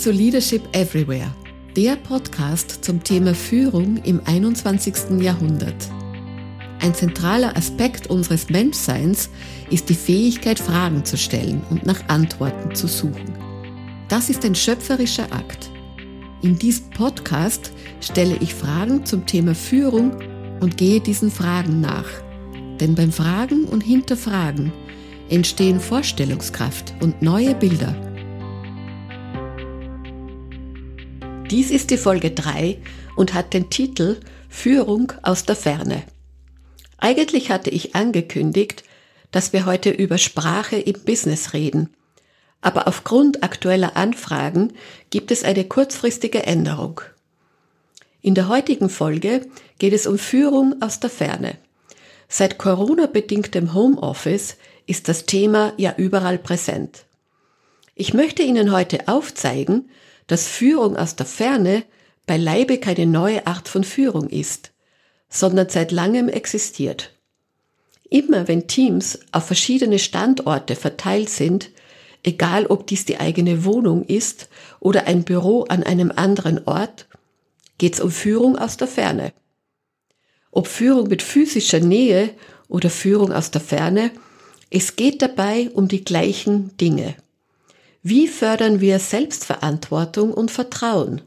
zu Leadership Everywhere, der Podcast zum Thema Führung im 21. Jahrhundert. Ein zentraler Aspekt unseres Menschseins ist die Fähigkeit, Fragen zu stellen und nach Antworten zu suchen. Das ist ein schöpferischer Akt. In diesem Podcast stelle ich Fragen zum Thema Führung und gehe diesen Fragen nach. Denn beim Fragen und Hinterfragen entstehen Vorstellungskraft und neue Bilder. Dies ist die Folge 3 und hat den Titel Führung aus der Ferne. Eigentlich hatte ich angekündigt, dass wir heute über Sprache im Business reden. Aber aufgrund aktueller Anfragen gibt es eine kurzfristige Änderung. In der heutigen Folge geht es um Führung aus der Ferne. Seit Corona-bedingtem Homeoffice ist das Thema ja überall präsent. Ich möchte Ihnen heute aufzeigen, dass Führung aus der Ferne beileibe keine neue Art von Führung ist, sondern seit langem existiert. Immer wenn Teams auf verschiedene Standorte verteilt sind, egal ob dies die eigene Wohnung ist oder ein Büro an einem anderen Ort, geht es um Führung aus der Ferne. Ob Führung mit physischer Nähe oder Führung aus der Ferne, es geht dabei um die gleichen Dinge. Wie fördern wir Selbstverantwortung und Vertrauen?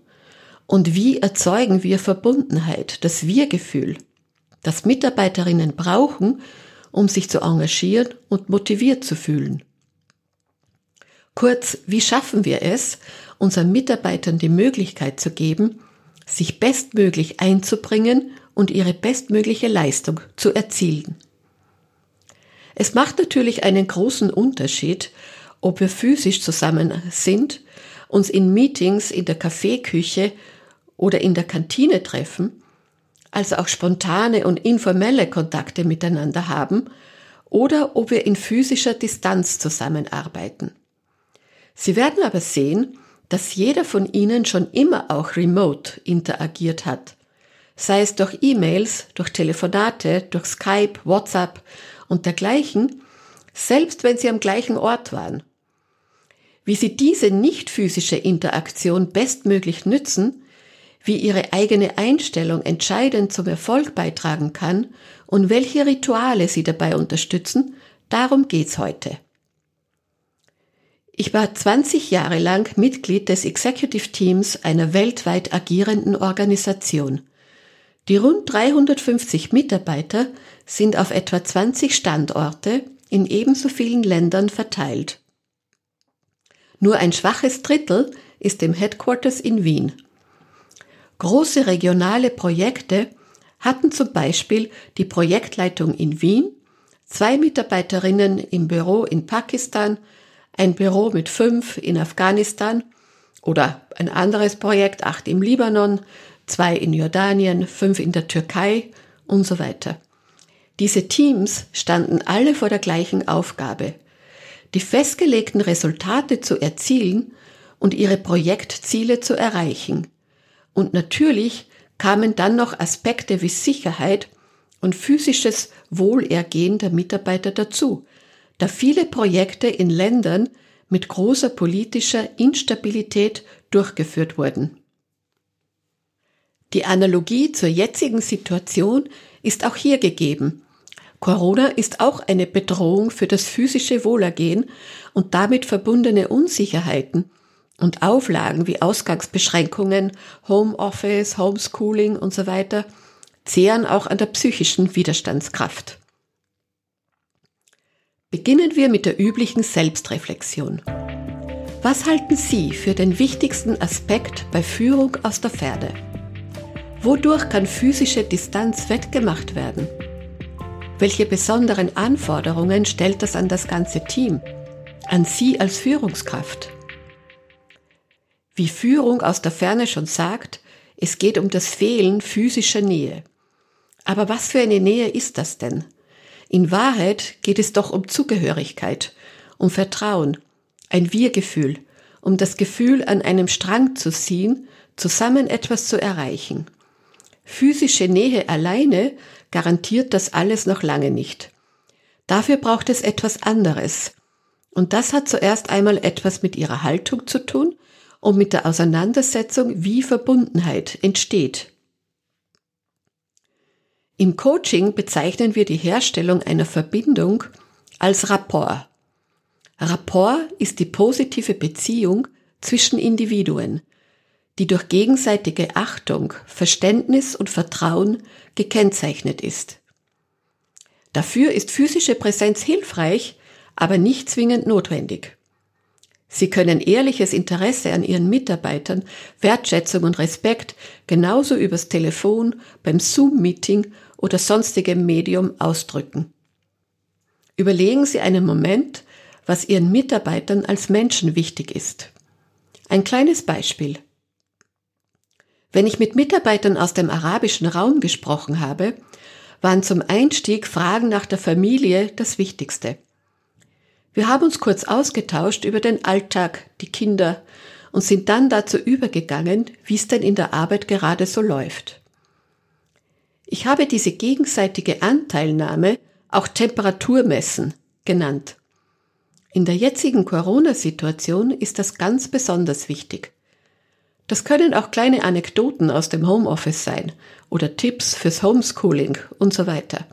Und wie erzeugen wir Verbundenheit, das Wir-Gefühl, das Mitarbeiterinnen brauchen, um sich zu engagieren und motiviert zu fühlen? Kurz, wie schaffen wir es, unseren Mitarbeitern die Möglichkeit zu geben, sich bestmöglich einzubringen und ihre bestmögliche Leistung zu erzielen? Es macht natürlich einen großen Unterschied, ob wir physisch zusammen sind, uns in Meetings in der Kaffeeküche oder in der Kantine treffen, also auch spontane und informelle Kontakte miteinander haben, oder ob wir in physischer Distanz zusammenarbeiten. Sie werden aber sehen, dass jeder von Ihnen schon immer auch remote interagiert hat, sei es durch E-Mails, durch Telefonate, durch Skype, WhatsApp und dergleichen, selbst wenn Sie am gleichen Ort waren. Wie Sie diese nicht physische Interaktion bestmöglich nützen, wie Ihre eigene Einstellung entscheidend zum Erfolg beitragen kann und welche Rituale Sie dabei unterstützen, darum geht's heute. Ich war 20 Jahre lang Mitglied des Executive Teams einer weltweit agierenden Organisation. Die rund 350 Mitarbeiter sind auf etwa 20 Standorte in ebenso vielen Ländern verteilt. Nur ein schwaches Drittel ist im Headquarters in Wien. Große regionale Projekte hatten zum Beispiel die Projektleitung in Wien, zwei Mitarbeiterinnen im Büro in Pakistan, ein Büro mit fünf in Afghanistan oder ein anderes Projekt, acht im Libanon, zwei in Jordanien, fünf in der Türkei und so weiter. Diese Teams standen alle vor der gleichen Aufgabe, die festgelegten Resultate zu erzielen und ihre Projektziele zu erreichen. Und natürlich kamen dann noch Aspekte wie Sicherheit und physisches Wohlergehen der Mitarbeiter dazu, da viele Projekte in Ländern mit großer politischer Instabilität durchgeführt wurden. Die Analogie zur jetzigen Situation ist auch hier gegeben, Corona ist auch eine Bedrohung für das physische Wohlergehen und damit verbundene Unsicherheiten und Auflagen wie Ausgangsbeschränkungen, Homeoffice, Homeschooling und so weiter zehren auch an der psychischen Widerstandskraft. Beginnen wir mit der üblichen Selbstreflexion. Was halten Sie für den wichtigsten Aspekt bei Führung aus der Ferne? Wodurch kann physische Distanz wettgemacht werden? Welche besonderen Anforderungen stellt das an das ganze Team, an Sie als Führungskraft? Wie Führung aus der Ferne schon sagt, es geht um das Fehlen physischer Nähe. Aber was für eine Nähe ist das denn? In Wahrheit geht es doch um Zugehörigkeit, um Vertrauen, ein Wir-Gefühl, um das Gefühl, an einem Strang zu ziehen, zusammen etwas zu erreichen. Physische Nähe alleine garantiert das alles noch lange nicht. Dafür braucht es etwas anderes. Und das hat zuerst einmal etwas mit ihrer Haltung zu tun und mit der Auseinandersetzung, wie Verbundenheit entsteht. Im Coaching bezeichnen wir die Herstellung einer Verbindung als Rapport. Rapport ist die positive Beziehung zwischen Individuen, die durch gegenseitige Achtung, Verständnis und Vertrauen gekennzeichnet ist. Dafür ist physische Präsenz hilfreich, aber nicht zwingend notwendig. Sie können ehrliches Interesse an Ihren Mitarbeitern, Wertschätzung und Respekt genauso übers Telefon, beim Zoom-Meeting oder sonstigem Medium ausdrücken. Überlegen Sie einen Moment, was Ihren Mitarbeitern als Menschen wichtig ist. Ein kleines Beispiel. Wenn ich mit Mitarbeitern aus dem arabischen Raum gesprochen habe, waren zum Einstieg Fragen nach der Familie das Wichtigste. Wir haben uns kurz ausgetauscht über den Alltag, die Kinder und sind dann dazu übergegangen, wie es denn in der Arbeit gerade so läuft. Ich habe diese gegenseitige Anteilnahme auch Temperaturmessen genannt. In der jetzigen Corona-Situation ist das ganz besonders wichtig. Das können auch kleine Anekdoten aus dem Homeoffice sein oder Tipps fürs Homeschooling und so weiter.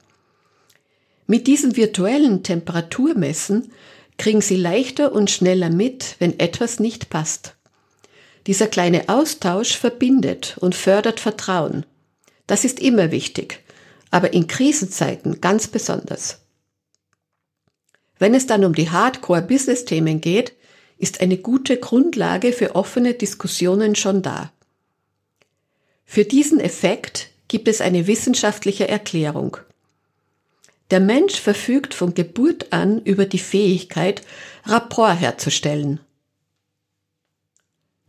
Mit diesen virtuellen Temperaturmessen kriegen Sie leichter und schneller mit, wenn etwas nicht passt. Dieser kleine Austausch verbindet und fördert Vertrauen. Das ist immer wichtig, aber in Krisenzeiten ganz besonders. Wenn es dann um die Hardcore-Business-Themen geht, ist eine gute Grundlage für offene Diskussionen schon da. Für diesen Effekt gibt es eine wissenschaftliche Erklärung. Der Mensch verfügt von Geburt an über die Fähigkeit, Rapport herzustellen.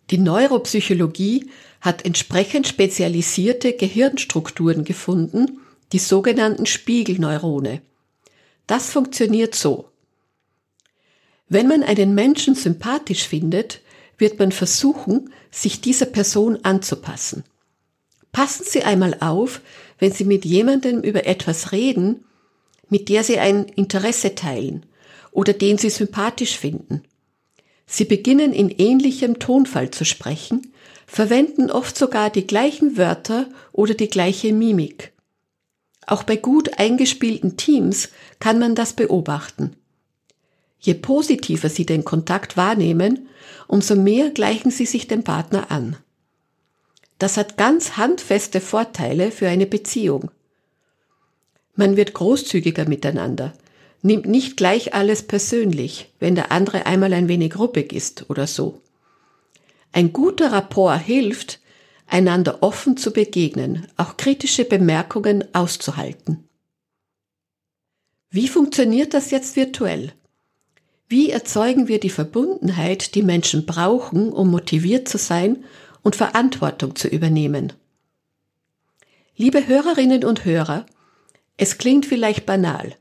Die Neuropsychologie hat entsprechend spezialisierte Gehirnstrukturen gefunden, die sogenannten Spiegelneurone. Das funktioniert so. Wenn man einen Menschen sympathisch findet, wird man versuchen, sich dieser Person anzupassen. Passen Sie einmal auf, wenn Sie mit jemandem über etwas reden, mit der Sie ein Interesse teilen oder den Sie sympathisch finden. Sie beginnen in ähnlichem Tonfall zu sprechen, verwenden oft sogar die gleichen Wörter oder die gleiche Mimik. Auch bei gut eingespielten Teams kann man das beobachten. Je positiver Sie den Kontakt wahrnehmen, umso mehr gleichen Sie sich dem Partner an. Das hat ganz handfeste Vorteile für eine Beziehung. Man wird großzügiger miteinander, nimmt nicht gleich alles persönlich, wenn der andere einmal ein wenig ruppig ist oder so. Ein guter Rapport hilft, einander offen zu begegnen, auch kritische Bemerkungen auszuhalten. Wie funktioniert das jetzt virtuell? Wie erzeugen wir die Verbundenheit, die Menschen brauchen, um motiviert zu sein und Verantwortung zu übernehmen? Liebe Hörerinnen und Hörer, es klingt vielleicht banal.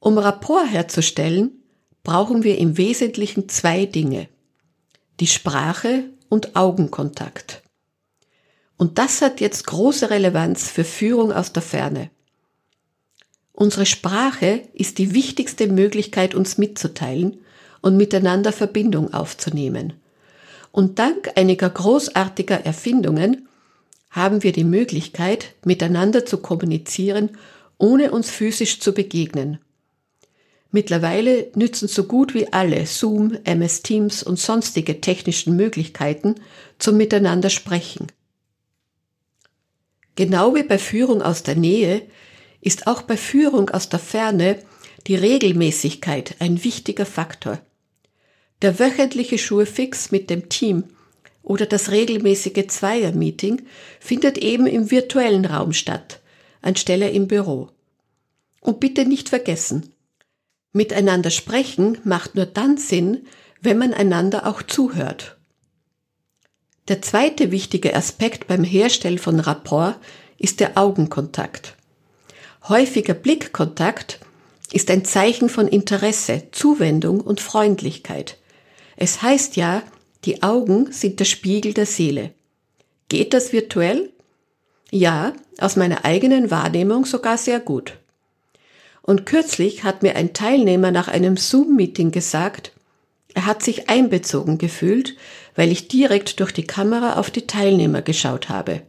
Um Rapport herzustellen, brauchen wir im Wesentlichen zwei Dinge. Die Sprache und Augenkontakt. Und das hat jetzt große Relevanz für Führung aus der Ferne. Unsere Sprache ist die wichtigste Möglichkeit, uns mitzuteilen und miteinander Verbindung aufzunehmen. Und dank einiger großartiger Erfindungen haben wir die Möglichkeit, miteinander zu kommunizieren, ohne uns physisch zu begegnen. Mittlerweile nützen so gut wie alle Zoom, MS Teams und sonstige technischen Möglichkeiten zum Miteinander sprechen. Genau wie bei Führung aus der Nähe ist auch bei Führung aus der Ferne die Regelmäßigkeit ein wichtiger Faktor. Der wöchentliche Schurfix mit dem Team oder das regelmäßige Zweier-Meeting findet eben im virtuellen Raum statt, anstelle im Büro. Und bitte nicht vergessen, miteinander sprechen macht nur dann Sinn, wenn man einander auch zuhört. Der zweite wichtige Aspekt beim Herstellen von Rapport ist der Augenkontakt. Häufiger Blickkontakt ist ein Zeichen von Interesse, Zuwendung und Freundlichkeit. Es heißt ja, die Augen sind der Spiegel der Seele. Geht das virtuell? Ja, aus meiner eigenen Wahrnehmung sogar sehr gut. Und kürzlich hat mir ein Teilnehmer nach einem Zoom-Meeting gesagt, Er hat sich einbezogen gefühlt, weil ich direkt durch die Kamera auf die Teilnehmer geschaut habe.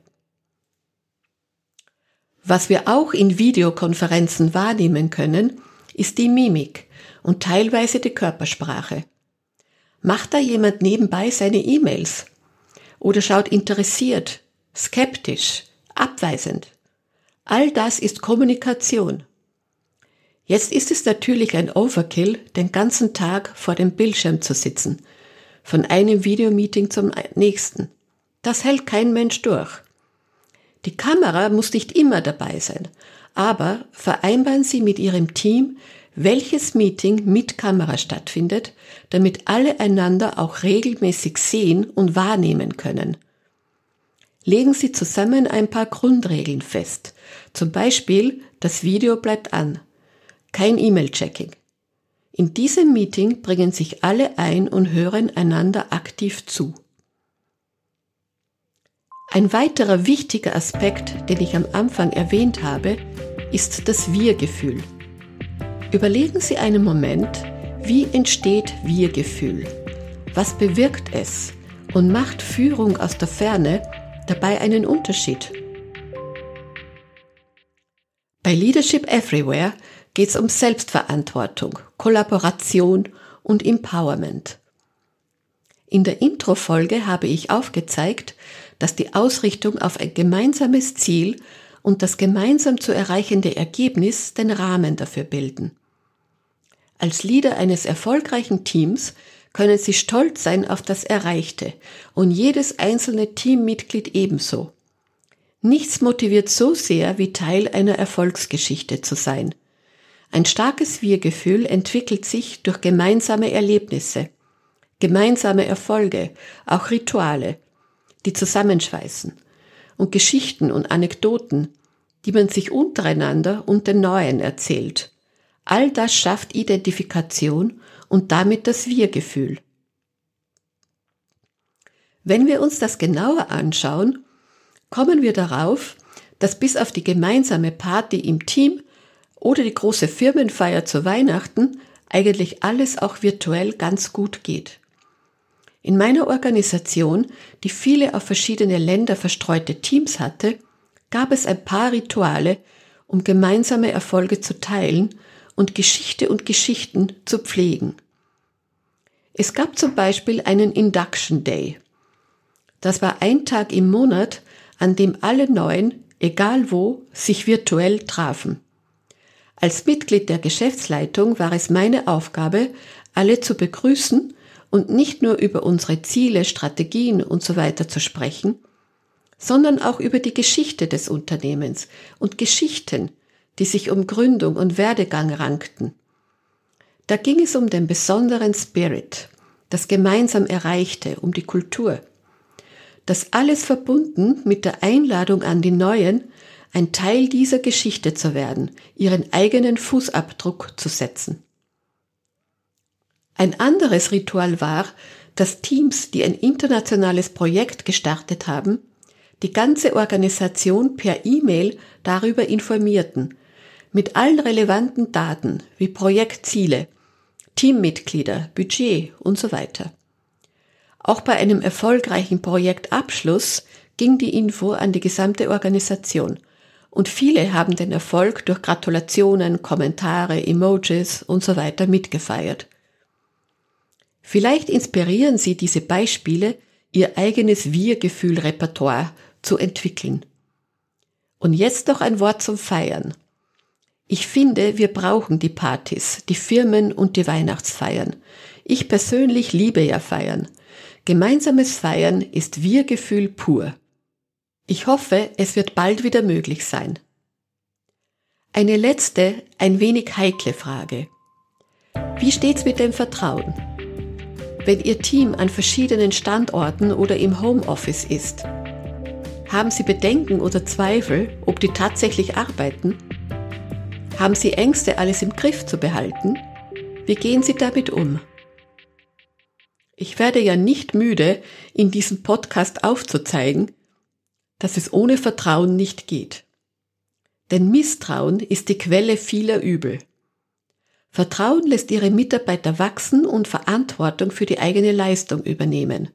Was wir auch in Videokonferenzen wahrnehmen können, ist die Mimik und teilweise die Körpersprache. Macht da jemand nebenbei seine E-Mails? Oder schaut interessiert, skeptisch, abweisend? All das ist Kommunikation. Jetzt ist es natürlich ein Overkill, den ganzen Tag vor dem Bildschirm zu sitzen, von einem Videomeeting zum nächsten. Das hält kein Mensch durch. Die Kamera muss nicht immer dabei sein, aber vereinbaren Sie mit Ihrem Team, welches Meeting mit Kamera stattfindet, damit alle einander auch regelmäßig sehen und wahrnehmen können. Legen Sie zusammen ein paar Grundregeln fest. Zum Beispiel, das Video bleibt an. Kein E-Mail-Checking. In diesem Meeting bringen sich alle ein und hören einander aktiv zu. Ein weiterer wichtiger Aspekt, den ich am Anfang erwähnt habe, ist das Wir-Gefühl. Überlegen Sie einen Moment, wie entsteht Wir-Gefühl? Was bewirkt es? Und macht Führung aus der Ferne dabei einen Unterschied? Bei Leadership Everywhere geht es um Selbstverantwortung, Kollaboration und Empowerment. In der Intro-Folge habe ich aufgezeigt, dass die Ausrichtung auf ein gemeinsames Ziel und das gemeinsam zu erreichende Ergebnis den Rahmen dafür bilden. Als Leader eines erfolgreichen Teams können Sie stolz sein auf das Erreichte und jedes einzelne Teammitglied ebenso. Nichts motiviert so sehr, wie Teil einer Erfolgsgeschichte zu sein. Ein starkes Wir-Gefühl entwickelt sich durch gemeinsame Erlebnisse, gemeinsame Erfolge, auch Rituale, die zusammenschweißen und Geschichten und Anekdoten, die man sich untereinander und den Neuen erzählt. All das schafft Identifikation und damit das Wir-Gefühl. Wenn wir uns das genauer anschauen, kommen wir darauf, dass bis auf die gemeinsame Party im Team oder die große Firmenfeier zu Weihnachten eigentlich alles auch virtuell ganz gut geht. In meiner Organisation, die viele auf verschiedene Länder verstreute Teams hatte, gab es ein paar Rituale, um gemeinsame Erfolge zu teilen und Geschichte und Geschichten zu pflegen. Es gab zum Beispiel einen Induction Day. Das war ein Tag im Monat, an dem alle Neuen, egal wo, sich virtuell trafen. Als Mitglied der Geschäftsleitung war es meine Aufgabe, alle zu begrüßen und nicht nur über unsere Ziele, Strategien und so weiter zu sprechen, sondern auch über die Geschichte des Unternehmens und Geschichten, die sich um Gründung und Werdegang rankten. Da ging es um den besonderen Spirit, das gemeinsam Erreichte, um die Kultur. Das alles verbunden mit der Einladung an die Neuen, ein Teil dieser Geschichte zu werden, ihren eigenen Fußabdruck zu setzen. Ein anderes Ritual war, dass Teams, die ein internationales Projekt gestartet haben, die ganze Organisation per E-Mail darüber informierten, mit allen relevanten Daten wie Projektziele, Teammitglieder, Budget und so weiter. Auch bei einem erfolgreichen Projektabschluss ging die Info an die gesamte Organisation und viele haben den Erfolg durch Gratulationen, Kommentare, Emojis und so weiter mitgefeiert. Vielleicht inspirieren Sie diese Beispiele, Ihr eigenes Wir-Gefühl-Repertoire zu entwickeln. Und jetzt noch ein Wort zum Feiern. Ich finde, wir brauchen die Partys, die Firmen und die Weihnachtsfeiern. Ich persönlich liebe ja Feiern. Gemeinsames Feiern ist Wir-Gefühl pur. Ich hoffe, es wird bald wieder möglich sein. Eine letzte, ein wenig heikle Frage. Wie steht's mit dem Vertrauen? Wenn Ihr Team an verschiedenen Standorten oder im Homeoffice ist, haben Sie Bedenken oder Zweifel, ob die tatsächlich arbeiten? Haben Sie Ängste, alles im Griff zu behalten? Wie gehen Sie damit um? Ich werde ja nicht müde, in diesem Podcast aufzuzeigen, dass es ohne Vertrauen nicht geht. Denn Misstrauen ist die Quelle vieler Übel. Vertrauen lässt ihre Mitarbeiter wachsen und Verantwortung für die eigene Leistung übernehmen.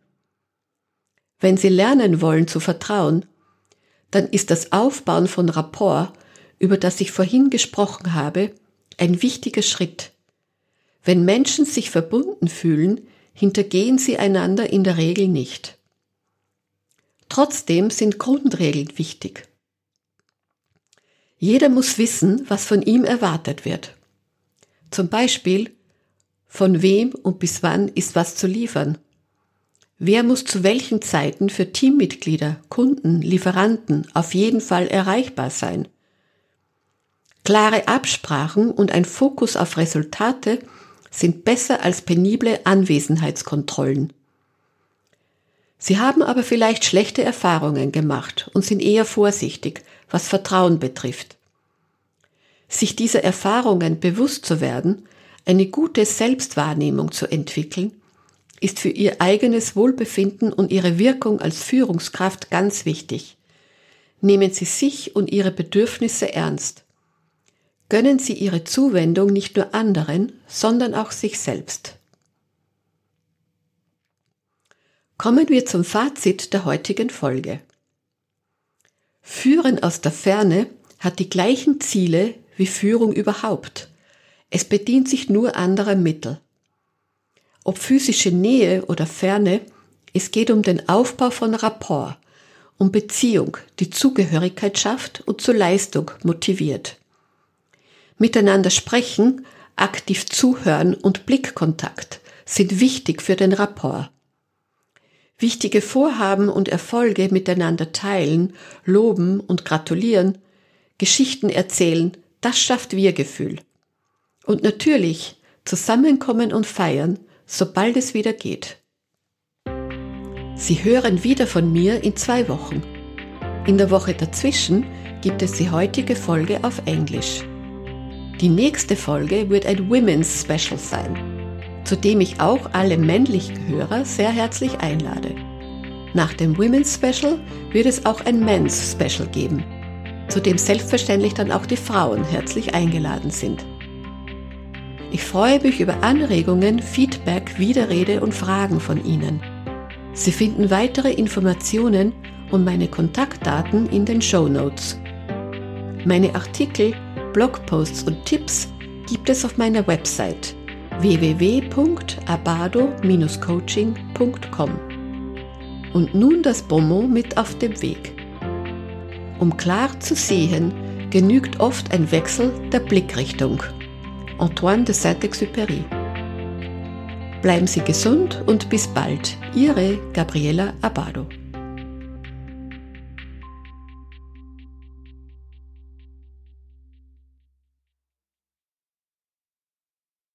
Wenn sie lernen wollen zu vertrauen, dann ist das Aufbauen von Rapport, über das ich vorhin gesprochen habe, ein wichtiger Schritt. Wenn Menschen sich verbunden fühlen, hintergehen sie einander in der Regel nicht. Trotzdem sind Grundregeln wichtig. Jeder muss wissen, was von ihm erwartet wird. Zum Beispiel, von wem und bis wann ist was zu liefern? Wer muss zu welchen Zeiten für Teammitglieder, Kunden, Lieferanten auf jeden Fall erreichbar sein? Klare Absprachen und ein Fokus auf Resultate sind besser als penible Anwesenheitskontrollen. Sie haben aber vielleicht schlechte Erfahrungen gemacht und sind eher vorsichtig, was Vertrauen betrifft. Sich dieser Erfahrungen bewusst zu werden, eine gute Selbstwahrnehmung zu entwickeln, ist für ihr eigenes Wohlbefinden und ihre Wirkung als Führungskraft ganz wichtig. Nehmen Sie sich und Ihre Bedürfnisse ernst. Gönnen Sie Ihre Zuwendung nicht nur anderen, sondern auch sich selbst. Kommen wir zum Fazit der heutigen Folge. Führen aus der Ferne hat die gleichen Ziele wie Führung überhaupt. Es bedient sich nur anderer Mittel. Ob physische Nähe oder Ferne, es geht um den Aufbau von Rapport, um Beziehung, die Zugehörigkeit schafft und zur Leistung motiviert. Miteinander sprechen, aktiv zuhören und Blickkontakt sind wichtig für den Rapport. Wichtige Vorhaben und Erfolge miteinander teilen, loben und gratulieren, Geschichten erzählen, das schafft Wir-Gefühl. Und natürlich zusammenkommen und feiern, sobald es wieder geht. Sie hören wieder von mir in zwei Wochen. In der Woche dazwischen gibt es die heutige Folge auf Englisch. Die nächste Folge wird ein Women's Special sein, zu dem ich auch alle männlichen Hörer sehr herzlich einlade. Nach dem Women's Special wird es auch ein Men's Special geben, zu dem selbstverständlich dann auch die Frauen herzlich eingeladen sind. Ich freue mich über Anregungen, Feedback, Widerrede und Fragen von Ihnen. Sie finden weitere Informationen und meine Kontaktdaten in den Show Notes. Meine Artikel, Blogposts und Tipps gibt es auf meiner Website www.abado-coaching.com. Und nun das Bonmot mit auf dem Weg. Um klar zu sehen, genügt oft ein Wechsel der Blickrichtung. Antoine de Saint-Exupéry. Bleiben Sie gesund und bis bald, Ihre Gabriela Abado.